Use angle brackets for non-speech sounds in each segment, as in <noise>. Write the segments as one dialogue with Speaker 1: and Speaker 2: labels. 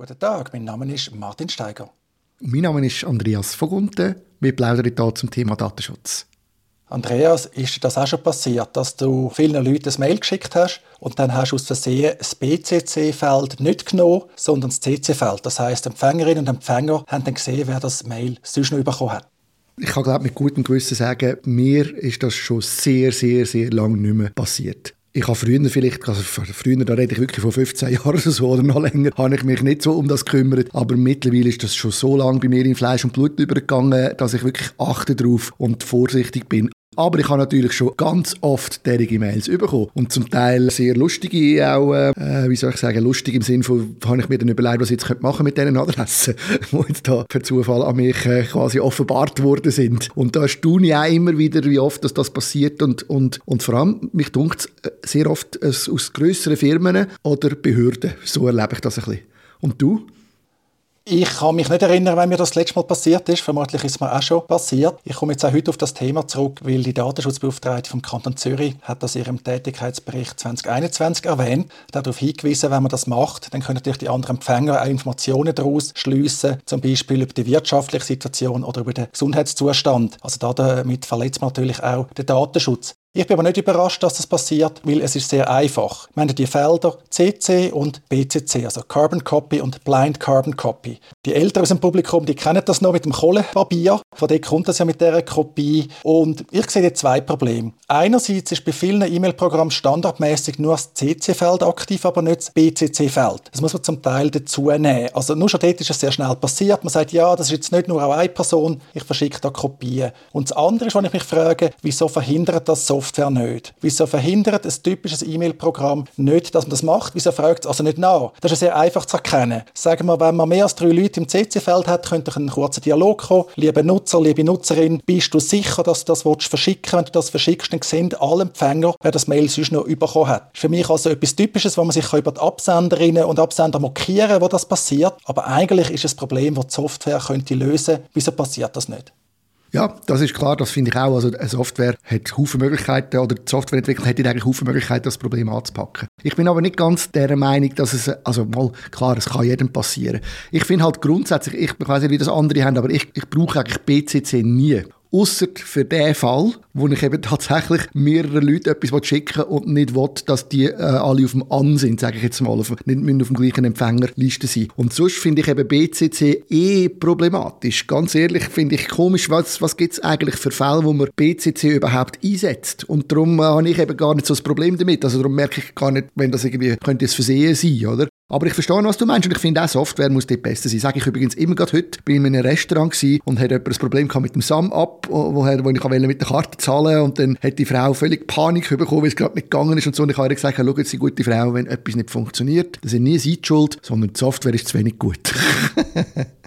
Speaker 1: Guten Tag, mein Name ist Martin Steiger.
Speaker 2: Mein Name ist Andreas Vogunten. Wir plaudern hier zum Thema Datenschutz.
Speaker 1: Andreas, ist dir das auch schon passiert, dass du vielen Leuten ein Mail geschickt hast und dann hast du aus Versehen das BCC-Feld nicht genommen, sondern das CC-Feld. Das heisst, Empfängerin und Empfänger haben dann gesehen, wer das Mail sonst noch bekommen hat.
Speaker 2: Ich kann glaube mit gutem Gewissen sagen, mir ist das schon sehr, sehr, sehr lange nicht mehr passiert. Ich habe früher vielleicht, also früher, da rede ich wirklich von 15 <laughs> Jahren oder so oder noch länger, habe ich mich nicht so um das gekümmert. Aber mittlerweile ist das schon so lange bei mir in Fleisch und Blut übergegangen, dass ich wirklich achte drauf und vorsichtig bin. Aber ich habe natürlich schon ganz oft derige Mails bekommen. Und zum Teil sehr lustige auch, äh, wie soll ich sagen, lustig im Sinne von, habe ich mir dann überlegt, was ich jetzt machen mit diesen Adressen, <laughs> die jetzt da per Zufall an mich äh, quasi offenbart worden sind. Und da staune ich auch immer wieder, wie oft dass das passiert. Und, und, und vor allem, mich dunkt äh, sehr oft aus grösseren Firmen oder Behörden. So erlebe ich das ein bisschen. Und du?
Speaker 1: Ich kann mich nicht erinnern, wenn mir das letzte Mal passiert ist. Vermutlich ist es mir auch schon passiert. Ich komme jetzt auch heute auf das Thema zurück, weil die Datenschutzbeauftragte vom Kanton Zürich hat das in ihrem Tätigkeitsbericht 2021 erwähnt. Darauf hingewiesen, wenn man das macht, dann können natürlich die anderen Empfänger auch Informationen daraus schliessen, zum Beispiel über die wirtschaftliche Situation oder über den Gesundheitszustand. Also damit verletzt man natürlich auch den Datenschutz. Ich bin aber nicht überrascht, dass das passiert, weil es ist sehr einfach. Wir haben die Felder CC und BCC, also Carbon Copy und Blind Carbon Copy. Die Älteren aus dem Publikum, die kennen das noch mit dem Kohlepapier. Von dort kommt das ja mit dieser Kopie. Und ich sehe hier zwei Probleme. Einerseits ist bei vielen E-Mail-Programmen standardmäßig nur das CC-Feld aktiv, aber nicht das BCC-Feld. Das muss man zum Teil dazu nehmen. Also nur schon dort ist es sehr schnell passiert. Man sagt, ja, das ist jetzt nicht nur eine Person, ich verschicke da Kopien. Und das andere ist, wenn ich mich frage, wieso verhindert das so Software nicht? Wieso verhindert ein typisches E-Mail-Programm nicht, dass man das macht? Wieso fragt es also nicht nach? Das ist sehr einfach zu erkennen. Sagen wir, wenn man mehr als drei Leute im CC-Feld hat, könnte einen kurzen Dialog kommen. Lieber Nutzer, liebe Nutzerin, bist du sicher, dass du das verschicken willst? Wenn du das verschickst, dann sehen alle Empfänger, wer das Mail sonst noch bekommen hat. Ist für mich also etwas Typisches, wo man sich über die Absenderinnen und Absender markieren kann, wo das passiert. Aber eigentlich ist es ein Problem, das die Software könnte lösen könnte. Wieso passiert das nicht?
Speaker 2: Ja, das ist klar, das finde ich auch. Also eine Software hat Haufen Möglichkeiten oder die Softwareentwickler hätte eigentlich Haufen Möglichkeiten, das Problem anzupacken. Ich bin aber nicht ganz der Meinung, dass es, also mal, klar, es kann jedem passieren. Ich finde halt grundsätzlich, ich, ich weiß nicht, wie das andere haben, aber ich, ich brauche eigentlich BCC nie. Ausser für den Fall, wo ich eben tatsächlich mehrere Leute etwas schicken und nicht will, dass die äh, alle auf dem An sind, sage ich jetzt mal, auf, nicht auf dem gleichen Empfängerliste sein. Und sonst finde ich eben BCC eh problematisch. Ganz ehrlich finde ich komisch, was, was gibt es eigentlich für Fälle, wo man BCC überhaupt einsetzt. Und darum äh, habe ich eben gar nicht so das Problem damit. Also darum merke ich gar nicht, wenn das irgendwie könnte es Versehen sein, oder? Aber ich verstehe, was du meinst und ich finde auch, Software muss dort besser sein. Sage ich übrigens immer gerade heute, bin in einem Restaurant und hatte jemand ein Problem mit dem Sum-Up, wo, wo ich mit der Karte zahlen und dann hat die Frau völlig Panik bekommen, weil es gerade nicht gegangen ist und so. Und ich habe ihr gesagt, schau jetzt, gute Frau, wenn etwas nicht funktioniert, das ist nie sie schuld, sondern die Software ist zu wenig gut. <laughs>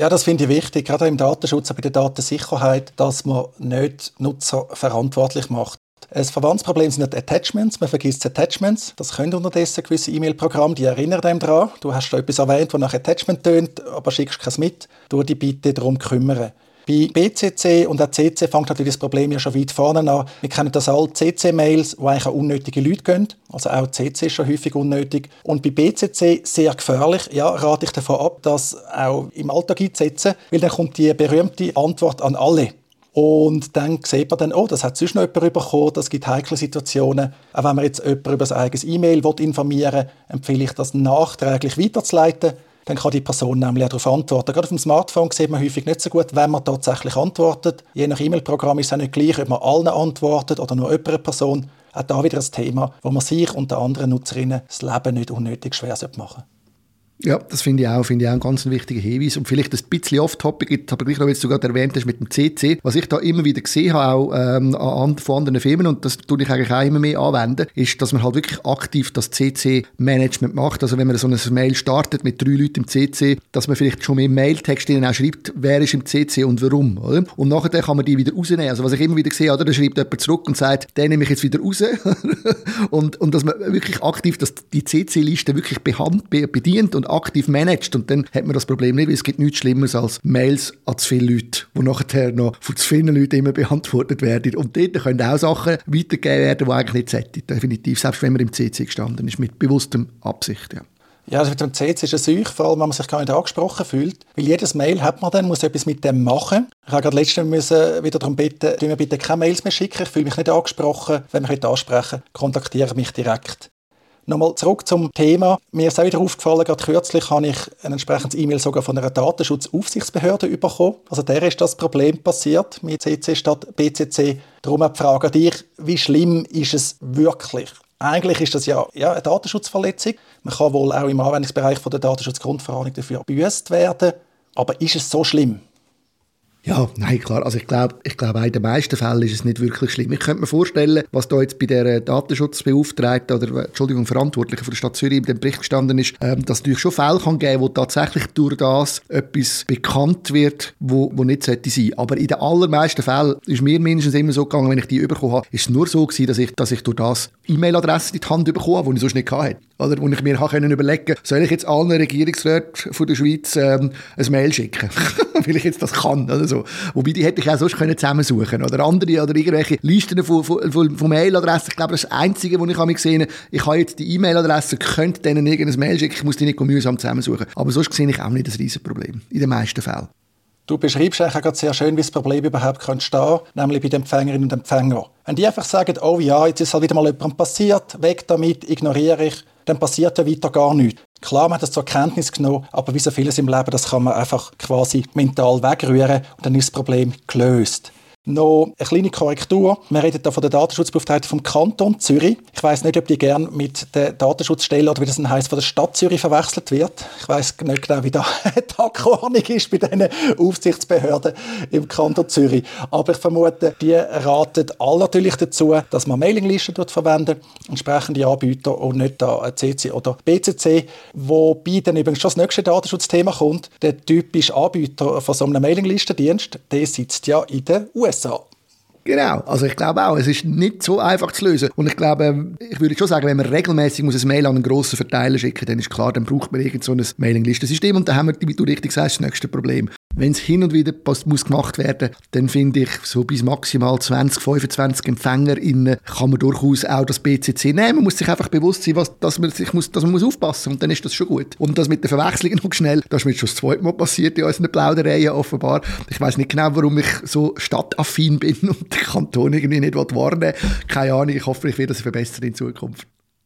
Speaker 1: Ja, das finde ich wichtig, gerade im Datenschutz, bei der Datensicherheit, dass man nicht Nutzer verantwortlich macht. Ein Verwandtsproblem sind die Attachments. Man vergisst Attachments. Das können unterdessen gewisse E-Mail-Programme, die erinnern einem daran. Du hast da etwas erwähnt, das nach Attachment tönt, aber schickst keins mit. Du dich bitte darum kümmern. Bei BCC und auch CC fängt natürlich das Problem ja schon weit vorne an. Wir kennen das alle CC-Mails, die eigentlich an unnötige Leute gehen. Also auch CC ist schon häufig unnötig. Und bei BCC sehr gefährlich. Ja, rate ich davon ab, das auch im Alltag einzusetzen, weil dann kommt die berühmte Antwort an alle. Und dann sieht man dann, oh, das hat sonst noch jemand bekommen, das gibt heikle Situationen. Auch wenn man jetzt jemanden über sein eigenes E-Mail informieren will, empfehle ich das nachträglich weiterzuleiten. Dann kann die Person nämlich auch darauf antworten. Gerade auf dem Smartphone sieht man häufig nicht so gut, wenn man tatsächlich antwortet. Je nach E-Mail-Programm ist es auch nicht gleich, ob man allen antwortet oder nur einer Person. Auch da wieder ein Thema, wo man sich und den anderen Nutzerinnen das Leben nicht unnötig schwer machen sollte.
Speaker 2: Ja, das finde ich auch, finde ich auch einen ganz wichtigen Hinweis. Und vielleicht ein bisschen off-topic, aber gleich noch, wie du gerade erwähnt hast, mit dem CC. Was ich da immer wieder gesehen habe, auch ähm, an, von anderen Firmen, und das tue ich eigentlich auch immer mehr anwenden, ist, dass man halt wirklich aktiv das CC-Management macht. Also wenn man so eine Mail startet mit drei Leuten im CC, dass man vielleicht schon im Mailtext ihnen auch schreibt, wer ist im CC und warum. Oder? Und nachher kann man die wieder rausnehmen. Also was ich immer wieder sehe, oder, da schreibt jemand zurück und sagt, den nehme ich jetzt wieder raus. <laughs> und, und dass man wirklich aktiv dass die CC-Liste wirklich behand, bedient und aktiv managt. Und dann hat man das Problem nicht, weil es gibt nichts Schlimmeres als Mails an zu viele Leute, die nachher noch von zu vielen Leuten immer beantwortet werden. Und dort können auch Sachen weitergegeben werden, die eigentlich nicht sollten. Definitiv, selbst wenn man im CC gestanden ist, mit bewusstem Absicht. Ja.
Speaker 1: Ja, also mit dem CC ist es euch, vor allem wenn man sich gar nicht angesprochen fühlt. Weil jedes Mail hat man dann, muss etwas mit dem machen. Ich habe gerade letztens müssen wieder darum bitten, mir bitte keine Mails mehr schicken. Ich fühle mich nicht angesprochen. Wenn mich ansprechen kontaktiere mich direkt. Nochmal zurück zum Thema. Mir ist auch wieder aufgefallen, gerade kürzlich habe ich ein entsprechendes E-Mail sogar von einer Datenschutzaufsichtsbehörde bekommen. Also der ist das Problem passiert mit CC statt BCC. Darum die Frage an dich, wie schlimm ist es wirklich? Eigentlich ist das ja, ja eine Datenschutzverletzung. Man kann wohl auch im Anwendungsbereich von der Datenschutzgrundverordnung dafür gebüßt werden. Aber ist es so schlimm?
Speaker 2: Ja, nein, klar. Also ich glaube, ich glaube, in den meisten Fällen ist es nicht wirklich schlimm. Ich könnte mir vorstellen, was da jetzt bei der Datenschutzbeauftragten oder, Entschuldigung, Verantwortlichen von der Stadt Zürich in dem Bericht gestanden ist, ähm, dass es natürlich schon Fälle kann geben, wo tatsächlich durch das etwas bekannt wird, wo, wo nicht sollte sein. Aber in den allermeisten Fällen ist mir mindestens immer so gegangen, wenn ich die bekommen habe, ist es nur so gewesen, dass ich, dass ich durch das E-Mail-Adressen in die Hand bekommen habe, die ich sonst nicht hatte. Oder wo ich mir können überlegen soll ich jetzt allen Regierungsräten von der Schweiz ähm, ein Mail schicken, <laughs> weil ich jetzt das kann oder so. Wobei, die hätte ich auch sonst können zusammensuchen Oder andere, oder irgendwelche Listen von, von, von, von Mailadressen. Ich glaube, das Einzige, was ich mich gesehen habe, ich habe jetzt die E-Mail-Adresse, könnte denen irgendein Mail schicken, ich muss die nicht mühsam zusammensuchen. Aber sonst sehe ich auch nicht das Riesenproblem. In den meisten Fällen.
Speaker 1: Du beschreibst eigentlich gerade sehr schön, wie das Problem überhaupt entstehen kann, nämlich bei den Empfängerinnen und Empfängern. Wenn die einfach sagen, oh ja, jetzt ist halt wieder mal jemand passiert, weg damit, ignoriere ich, dann passiert ja weiter gar nichts. Klar, man hat das zur Kenntnis genommen, aber wie so vieles im Leben, das kann man einfach quasi mental wegrühren und dann ist das Problem gelöst. Noch eine kleine Korrektur. Wir reden hier von der Datenschutzbeauftragten vom Kanton Zürich. Ich weiß nicht, ob die gern mit der Datenschutzstelle oder wie das heisst, von der Stadt Zürich verwechselt wird. Ich weiß nicht genau, wie da <laughs> die Akkordnung ist bei diesen Aufsichtsbehörden im Kanton Zürich. Aber ich vermute, die raten alle natürlich dazu, dass man Mailinglisten verwenden, entsprechende Anbieter und nicht da CC oder BCC. Wobei dann übrigens schon das nächste Datenschutzthema kommt. Der typische Anbieter von so einem Mailinglistendienst, der sitzt ja in den USA. USA.
Speaker 2: Genau, also ich glaube auch, es ist nicht so einfach zu lösen. Und ich glaube, ich würde schon sagen, wenn man regelmäßig ein Mail an einen grossen Verteiler schicken, dann ist klar, dann braucht man irgend so ein Mailinglistensystem und dann haben wir, wie du richtig sagst, das nächste Problem. Wenn es hin und wieder muss gemacht werden dann finde ich, so bis maximal 20, 25 EmpfängerInnen kann man durchaus auch das BCC nehmen. Man muss sich einfach bewusst sein, was, dass, man sich muss, dass man muss aufpassen muss und dann ist das schon gut. Und das mit der Verwechslung <laughs> noch schnell, das ist mir schon das zweite Mal passiert in unseren Plaudereien offenbar. Ich weiß nicht genau, warum ich so stadtaffin bin <laughs> und den Kanton irgendwie nicht warnen Keine Ahnung, ich hoffe, ich werde das verbessern in Zukunft.